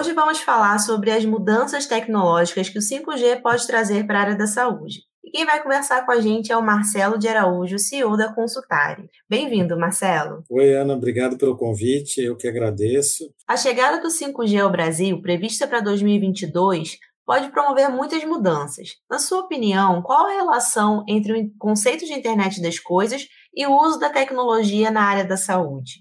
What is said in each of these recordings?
Hoje vamos falar sobre as mudanças tecnológicas que o 5G pode trazer para a área da saúde. E quem vai conversar com a gente é o Marcelo de Araújo, CEO da Consultare. Bem-vindo, Marcelo. Oi, Ana, obrigado pelo convite, eu que agradeço. A chegada do 5G ao Brasil, prevista para 2022, pode promover muitas mudanças. Na sua opinião, qual a relação entre o conceito de internet das coisas e o uso da tecnologia na área da saúde?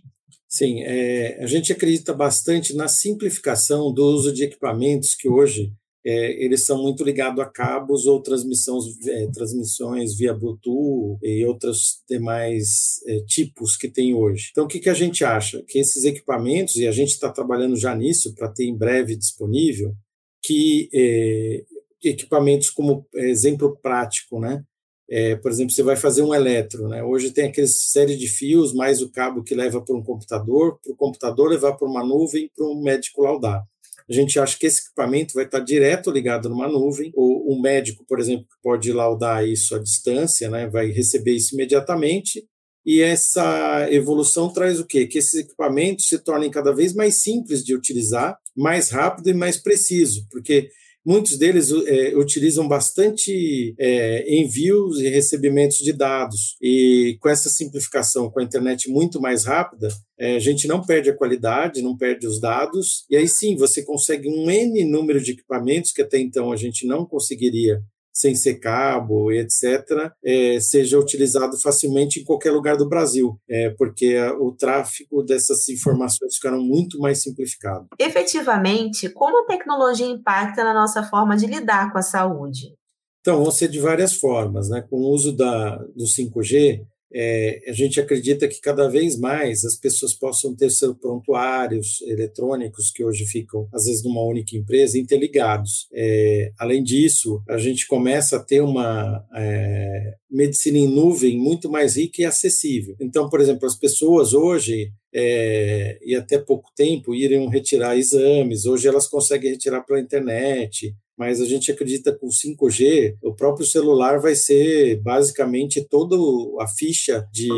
Sim, é, a gente acredita bastante na simplificação do uso de equipamentos que hoje é, eles são muito ligados a cabos ou transmissões, é, transmissões via Bluetooth e outros demais é, tipos que tem hoje. Então, o que, que a gente acha? Que esses equipamentos, e a gente está trabalhando já nisso para ter em breve disponível, que é, equipamentos como exemplo prático, né? É, por exemplo, você vai fazer um eletro, né? Hoje tem aquela série de fios, mais o cabo que leva para um computador, para o computador levar para uma nuvem para um médico laudar. A gente acha que esse equipamento vai estar direto ligado numa nuvem, ou um médico, por exemplo, pode laudar isso à distância, né? Vai receber isso imediatamente. E essa evolução traz o quê? Que esses equipamentos se tornem cada vez mais simples de utilizar, mais rápido e mais preciso, porque Muitos deles é, utilizam bastante é, envios e recebimentos de dados. E com essa simplificação, com a internet muito mais rápida, é, a gente não perde a qualidade, não perde os dados. E aí sim, você consegue um N número de equipamentos que até então a gente não conseguiria sem ser cabo etc., é, seja utilizado facilmente em qualquer lugar do Brasil, é, porque o tráfego dessas informações ficaram muito mais simplificado. Efetivamente, como a tecnologia impacta na nossa forma de lidar com a saúde? Então, vão ser de várias formas. Né? Com o uso da, do 5G, é, a gente acredita que cada vez mais as pessoas possam ter seus prontuários eletrônicos, que hoje ficam, às vezes, numa única empresa, interligados. É, além disso, a gente começa a ter uma é, medicina em nuvem muito mais rica e acessível. Então, por exemplo, as pessoas hoje é, e até pouco tempo iriam retirar exames, hoje elas conseguem retirar pela internet, mas a gente acredita que com 5G, o próprio celular vai ser basicamente toda a ficha de,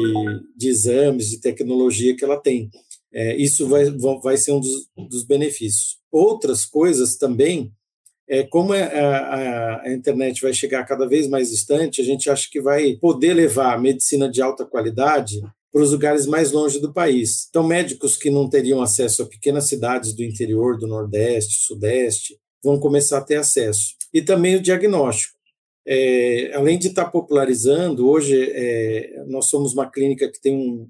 de exames, de tecnologia que ela tem. É, isso vai, vai ser um dos, dos benefícios. Outras coisas também é, como é, a, a, a, internet vai chegar cada vez mais distante, a gente acha que vai poder levar medicina de alta qualidade para os lugares mais longe do país. Então, médicos que não teriam acesso a pequenas cidades do interior, do Nordeste, Sudeste, vão começar a ter acesso. E também o diagnóstico. É, além de estar popularizando, hoje é, nós somos uma clínica que tem um,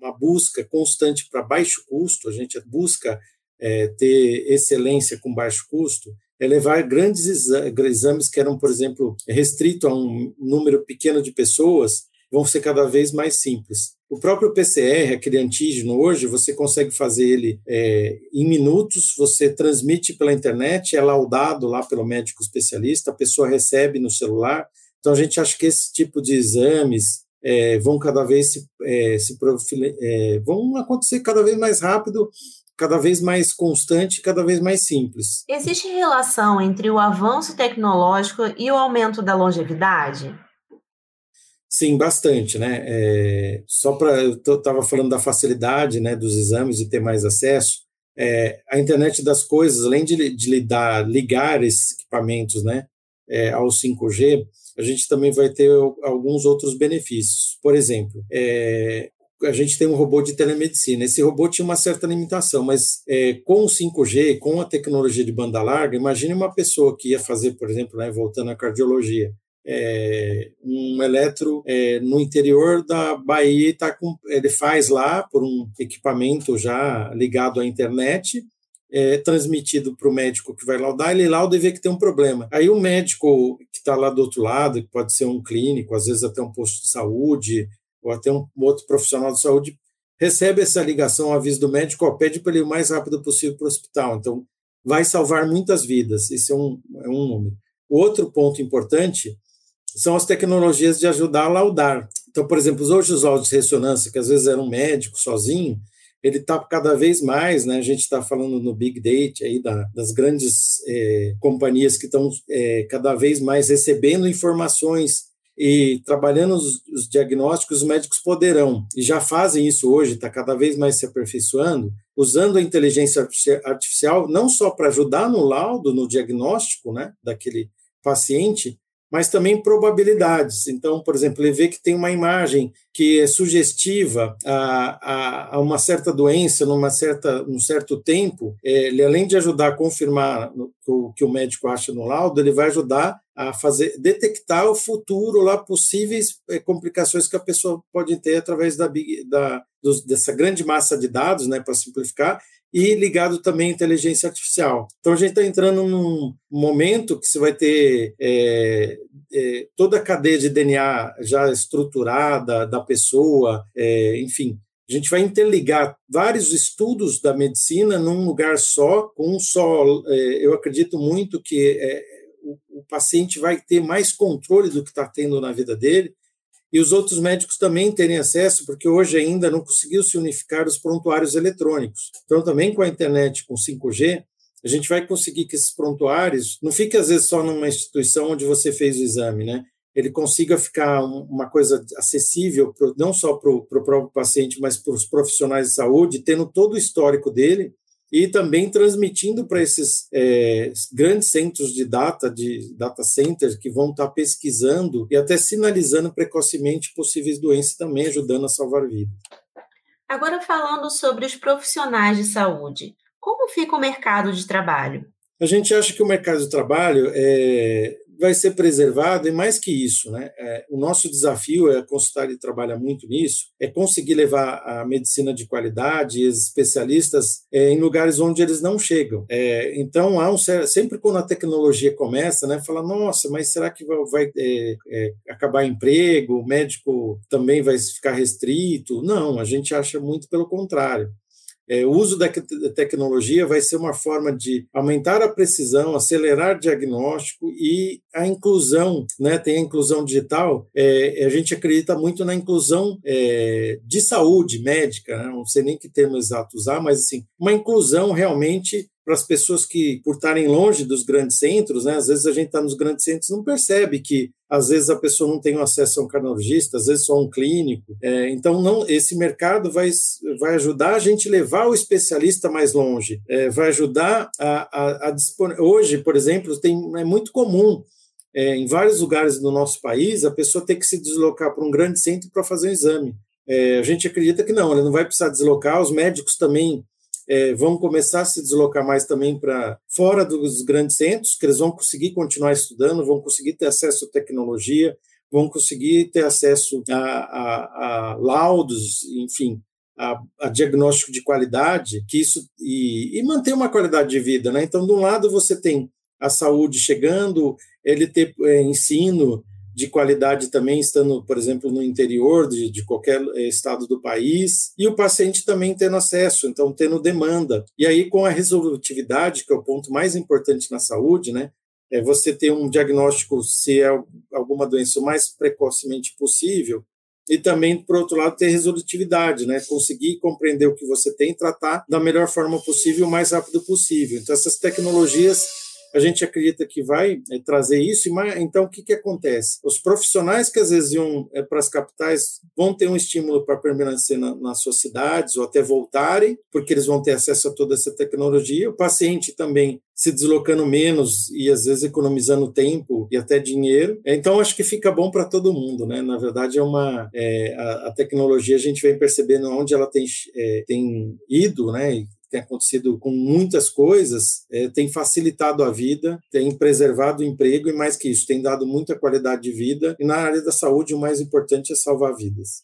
uma busca constante para baixo custo, a gente busca é, ter excelência com baixo custo, é levar grandes exames que eram, por exemplo, restrito a um número pequeno de pessoas, vão ser cada vez mais simples. O próprio PCR, aquele antígeno, hoje você consegue fazer ele é, em minutos, você transmite pela internet, é laudado lá pelo médico especialista, a pessoa recebe no celular. Então a gente acha que esse tipo de exames é, vão cada vez se, é, se é, vão acontecer cada vez mais rápido cada vez mais constante, cada vez mais simples. Existe relação entre o avanço tecnológico e o aumento da longevidade? Sim, bastante, né? É, só para eu estava falando da facilidade, né, dos exames e ter mais acesso. É, a internet das coisas, além de, de lidar, ligar esses equipamentos, né, é, ao 5G, a gente também vai ter alguns outros benefícios. Por exemplo, é, a gente tem um robô de telemedicina. Esse robô tinha uma certa limitação, mas é, com o 5G, com a tecnologia de banda larga, imagine uma pessoa que ia fazer, por exemplo, né, voltando à cardiologia, é, um eletro é, no interior da Bahia, tá com, ele faz lá por um equipamento já ligado à internet, é, transmitido para o médico que vai laudar, ele lauda e vê que tem um problema. Aí o médico que está lá do outro lado, que pode ser um clínico, às vezes até um posto de saúde, ou até um outro profissional de saúde, recebe essa ligação, aviso do médico, ó, pede para ele o mais rápido possível para o hospital. Então, vai salvar muitas vidas, isso é um, é um número. Outro ponto importante são as tecnologias de ajudar a laudar. Então, por exemplo, hoje os áudios de ressonância, que às vezes era um médico sozinho, ele está cada vez mais, né? A gente está falando no Big Data aí da, das grandes é, companhias que estão é, cada vez mais recebendo informações e trabalhando os, os diagnósticos, os médicos poderão, e já fazem isso hoje, está cada vez mais se aperfeiçoando, usando a inteligência artificial não só para ajudar no laudo, no diagnóstico né, daquele paciente, mas também probabilidades. Então, por exemplo, ele vê que tem uma imagem que é sugestiva a, a, a uma certa doença, numa certa, num certo tempo, é, ele além de ajudar a confirmar o que o médico acha no laudo, ele vai ajudar a fazer detectar o futuro lá possíveis é, complicações que a pessoa pode ter através da, da dos, dessa grande massa de dados, né, para simplificar, e ligado também à inteligência artificial. Então a gente está entrando num momento que você vai ter é, é, toda a cadeia de DNA já estruturada da pessoa, é, enfim. A gente vai interligar vários estudos da medicina num lugar só, com um só. É, eu acredito muito que é, o, o paciente vai ter mais controle do que está tendo na vida dele e os outros médicos também terem acesso, porque hoje ainda não conseguiu se unificar os prontuários eletrônicos. Então, também com a internet, com 5G, a gente vai conseguir que esses prontuários não fiquem, às vezes, só numa instituição onde você fez o exame, né? Ele consiga ficar uma coisa acessível, não só para o próprio paciente, mas para os profissionais de saúde, tendo todo o histórico dele e também transmitindo para esses é, grandes centros de data, de data centers, que vão estar pesquisando e até sinalizando precocemente possíveis doenças, também ajudando a salvar vidas. Agora, falando sobre os profissionais de saúde, como fica o mercado de trabalho? A gente acha que o mercado de trabalho é, vai ser preservado, e mais que isso, né? É, o nosso desafio, é, a consultoria trabalha muito nisso, é conseguir levar a medicina de qualidade e especialistas é, em lugares onde eles não chegam. É, então, há um, sempre quando a tecnologia começa, né, fala, nossa, mas será que vai, vai é, é, acabar emprego? O médico também vai ficar restrito? Não, a gente acha muito pelo contrário. É, o uso da tecnologia vai ser uma forma de aumentar a precisão, acelerar o diagnóstico e a inclusão, né? Tem a inclusão digital. É, a gente acredita muito na inclusão é, de saúde médica, né? não sei nem que termo exato usar, mas assim, uma inclusão realmente para as pessoas que, por estarem longe dos grandes centros, né, às vezes a gente está nos grandes centros não percebe que às vezes a pessoa não tem acesso a um cardiologista, às vezes só um clínico. É, então, não, esse mercado vai, vai ajudar a gente levar o especialista mais longe, é, vai ajudar a, a, a dispor... Hoje, por exemplo, tem, é muito comum é, em vários lugares do nosso país a pessoa ter que se deslocar para um grande centro para fazer um exame. É, a gente acredita que não, ele não vai precisar deslocar, os médicos também é, vão começar a se deslocar mais também para fora dos grandes centros, que eles vão conseguir continuar estudando, vão conseguir ter acesso à tecnologia, vão conseguir ter acesso a, a, a laudos, enfim, a, a, diagnóstico de qualidade, que isso e, e, manter uma qualidade de vida, né? Então, de um lado você tem a saúde chegando, ele ter é, ensino de qualidade também, estando, por exemplo, no interior de, de qualquer eh, estado do país, e o paciente também tendo acesso, então tendo demanda. E aí, com a resolutividade, que é o ponto mais importante na saúde, né? É você ter um diagnóstico, se é alguma doença, o mais precocemente possível, e também, por outro lado, ter resolutividade, né? Conseguir compreender o que você tem e tratar da melhor forma possível, o mais rápido possível. Então, essas tecnologias a gente acredita que vai é, trazer isso. Então, o que, que acontece? Os profissionais que às vezes iam é, para as capitais vão ter um estímulo para permanecer na, nas suas cidades ou até voltarem, porque eles vão ter acesso a toda essa tecnologia. O paciente também se deslocando menos e às vezes economizando tempo e até dinheiro. Então acho que fica bom para todo mundo, né? Na verdade é uma é, a, a, tecnologia a gente vem percebendo onde ela tem, é, tem ido, né? Tem acontecido com muitas coisas, é, tem facilitado a vida, tem preservado o emprego e, mais que isso, tem dado muita qualidade de vida. E na área da saúde, o mais importante é salvar vidas.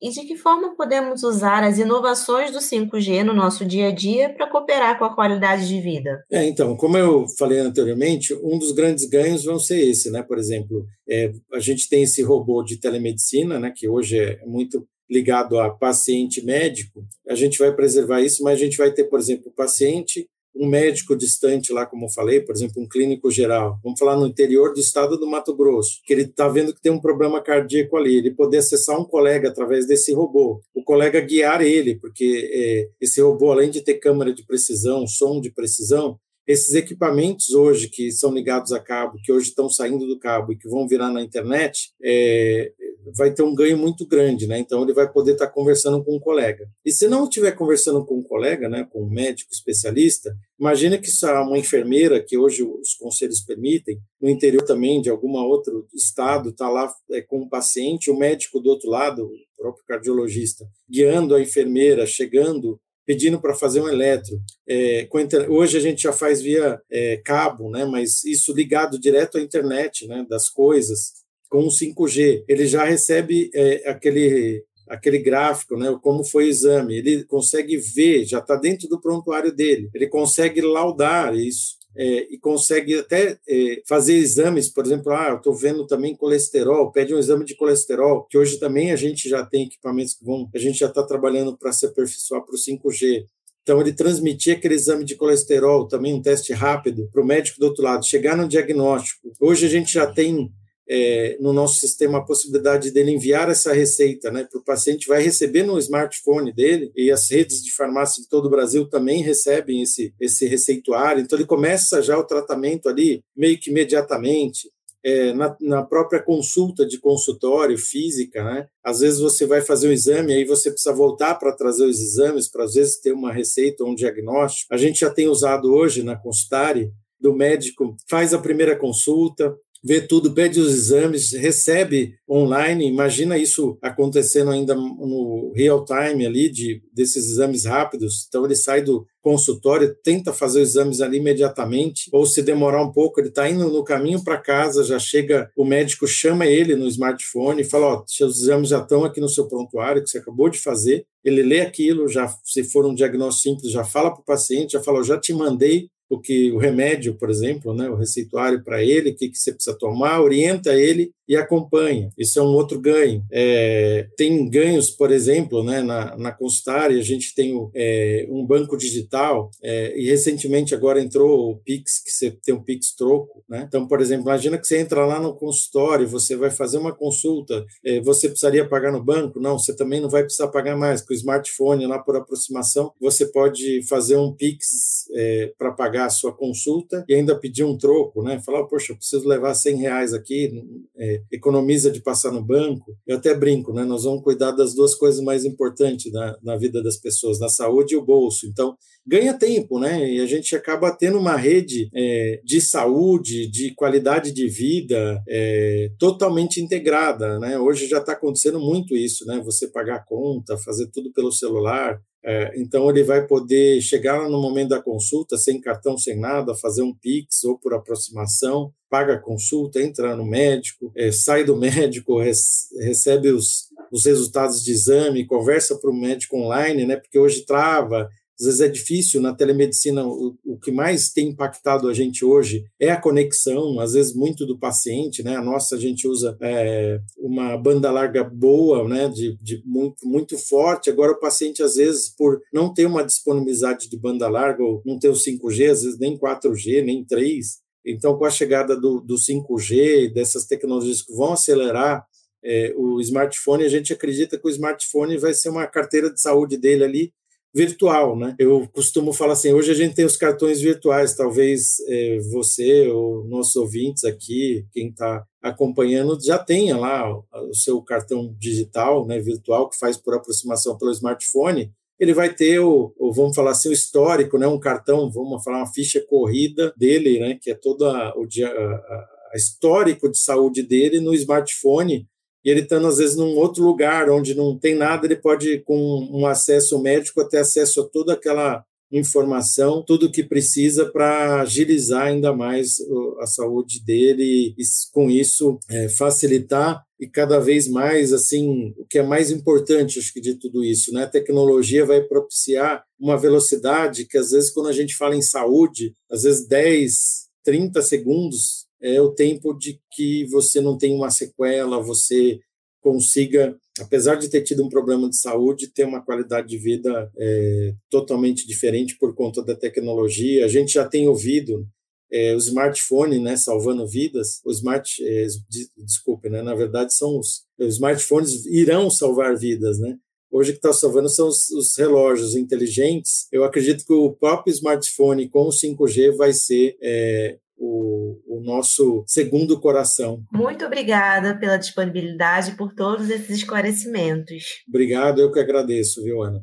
E de que forma podemos usar as inovações do 5G no nosso dia a dia para cooperar com a qualidade de vida? É, então, como eu falei anteriormente, um dos grandes ganhos vão ser esse, né? Por exemplo, é, a gente tem esse robô de telemedicina, né? Que hoje é muito ligado a paciente médico, a gente vai preservar isso, mas a gente vai ter, por exemplo, o paciente, um médico distante lá, como eu falei, por exemplo, um clínico geral, vamos falar no interior do estado do Mato Grosso, que ele está vendo que tem um problema cardíaco ali, ele poder acessar um colega através desse robô, o colega guiar ele, porque é, esse robô, além de ter câmera de precisão, som de precisão, esses equipamentos hoje que são ligados a cabo, que hoje estão saindo do cabo e que vão virar na internet, é, vai ter um ganho muito grande, né? Então ele vai poder estar conversando com um colega. E se não estiver conversando com um colega, né, com um médico especialista, imagina que uma enfermeira que hoje os conselhos permitem, no interior também de algum outro estado, está lá é, com um paciente, o médico do outro lado, o próprio cardiologista, guiando a enfermeira, chegando pedindo para fazer um eletro. É, hoje a gente já faz via é, cabo, né, mas isso ligado direto à internet né, das coisas com o 5G, ele já recebe é, aquele aquele gráfico, né, como foi o exame, ele consegue ver, já está dentro do prontuário dele, ele consegue laudar isso. É, e consegue até é, fazer exames, por exemplo, ah, eu estou vendo também colesterol, pede um exame de colesterol, que hoje também a gente já tem equipamentos que vão, a gente já está trabalhando para se aperfeiçoar para o 5G. Então, ele transmitir aquele exame de colesterol, também um teste rápido, para o médico do outro lado, chegar no diagnóstico. Hoje a gente já tem é, no nosso sistema a possibilidade dele enviar essa receita né, para o paciente, vai receber no smartphone dele, e as redes de farmácia de todo o Brasil também recebem esse, esse receituário, então ele começa já o tratamento ali meio que imediatamente. É, na, na, própria consulta de consultório física, né? Às vezes você vai fazer um exame, aí você precisa voltar para trazer os exames, para às vezes ter uma receita ou um diagnóstico. A gente já tem usado hoje na consultária do médico, faz a primeira consulta, vê tudo, pede os exames, recebe online. Imagina isso acontecendo ainda no real time ali de desses exames rápidos. Então ele sai do consultório, tenta fazer os exames ali imediatamente, ou se demorar um pouco, ele está indo no caminho para casa, já chega, o médico chama ele no smartphone e fala: Ó, seus exames já estão aqui no seu prontuário que você acabou de fazer. Ele lê aquilo, já se for um diagnóstico simples, já fala para o paciente, já fala: já te mandei o que o remédio, por exemplo, né, o receituário para ele, o que, que você precisa tomar, orienta ele e acompanha. Isso é um outro ganho. É, tem ganhos, por exemplo, né, na, na consultária, a gente tem é, um banco digital é, e recentemente agora entrou o Pix, que você tem o Pix troco. Né? Então, por exemplo, imagina que você entra lá no consultório, você vai fazer uma consulta, é, você precisaria pagar no banco? Não, você também não vai precisar pagar mais, com o smartphone lá por aproximação, você pode fazer um Pix é, para pagar a sua consulta e ainda pedir um troco, né? Falar, poxa, eu preciso levar 100 reais aqui, economiza de passar no banco. Eu até brinco, né? Nós vamos cuidar das duas coisas mais importantes na, na vida das pessoas, na saúde e o bolso. Então, ganha tempo, né? E a gente acaba tendo uma rede é, de saúde, de qualidade de vida é, totalmente integrada, né? Hoje já está acontecendo muito isso, né? Você pagar a conta, fazer tudo pelo celular. É, então ele vai poder chegar no momento da consulta sem cartão, sem nada, fazer um Pix ou por aproximação, paga a consulta, entra no médico, é, sai do médico, recebe os, os resultados de exame, conversa para o médico online, né? Porque hoje trava, às vezes é difícil na telemedicina, o, o, que mais tem impactado a gente hoje é a conexão, às vezes muito do paciente, né? A nossa a gente usa é, uma banda larga boa, né? De, de, muito, muito forte. Agora o paciente às vezes por não ter uma disponibilidade de banda larga ou não ter o 5G, às vezes nem 4G, nem 3. Então com a chegada do, do 5G, dessas tecnologias que vão acelerar é, o smartphone, a gente acredita que o smartphone vai ser uma carteira de saúde dele ali virtual, né? Eu costumo falar assim, hoje a gente tem os cartões virtuais, talvez é, você ou nossos ouvintes aqui, quem está acompanhando, já tenha lá o seu cartão digital, né, virtual, que faz por aproximação pelo smartphone, ele vai ter o, o, vamos falar assim, o histórico, né, um cartão, vamos falar uma ficha corrida dele, né, que é todo o dia, histórico de saúde dele no smartphone, e ele estando às vezes num outro lugar onde não tem nada, ele pode com um acesso médico ter acesso a toda aquela informação, tudo que precisa para agilizar ainda mais a saúde dele e com isso é, facilitar e cada vez mais assim o que é mais importante acho que de tudo isso né? A tecnologia vai propiciar uma velocidade que às vezes quando a gente fala em saúde às vezes 10 30 segundos é o tempo de que você não tem uma sequela, você consiga, apesar de ter tido um problema de saúde, ter uma qualidade de vida é, totalmente diferente por conta da tecnologia. A gente já tem ouvido é, o smartphone, né, salvando vidas. O smart, é, desculpe, né, na verdade são os, os smartphones irão salvar vidas, né? Hoje que está salvando são os, os, relógios inteligentes. Eu acredito que o próprio smartphone com o 5G vai ser é, o, o, nosso segundo coração. Muito obrigada pela disponibilidade por todos esses esclarecimentos. Obrigado, eu que agradeço, viu, Ana?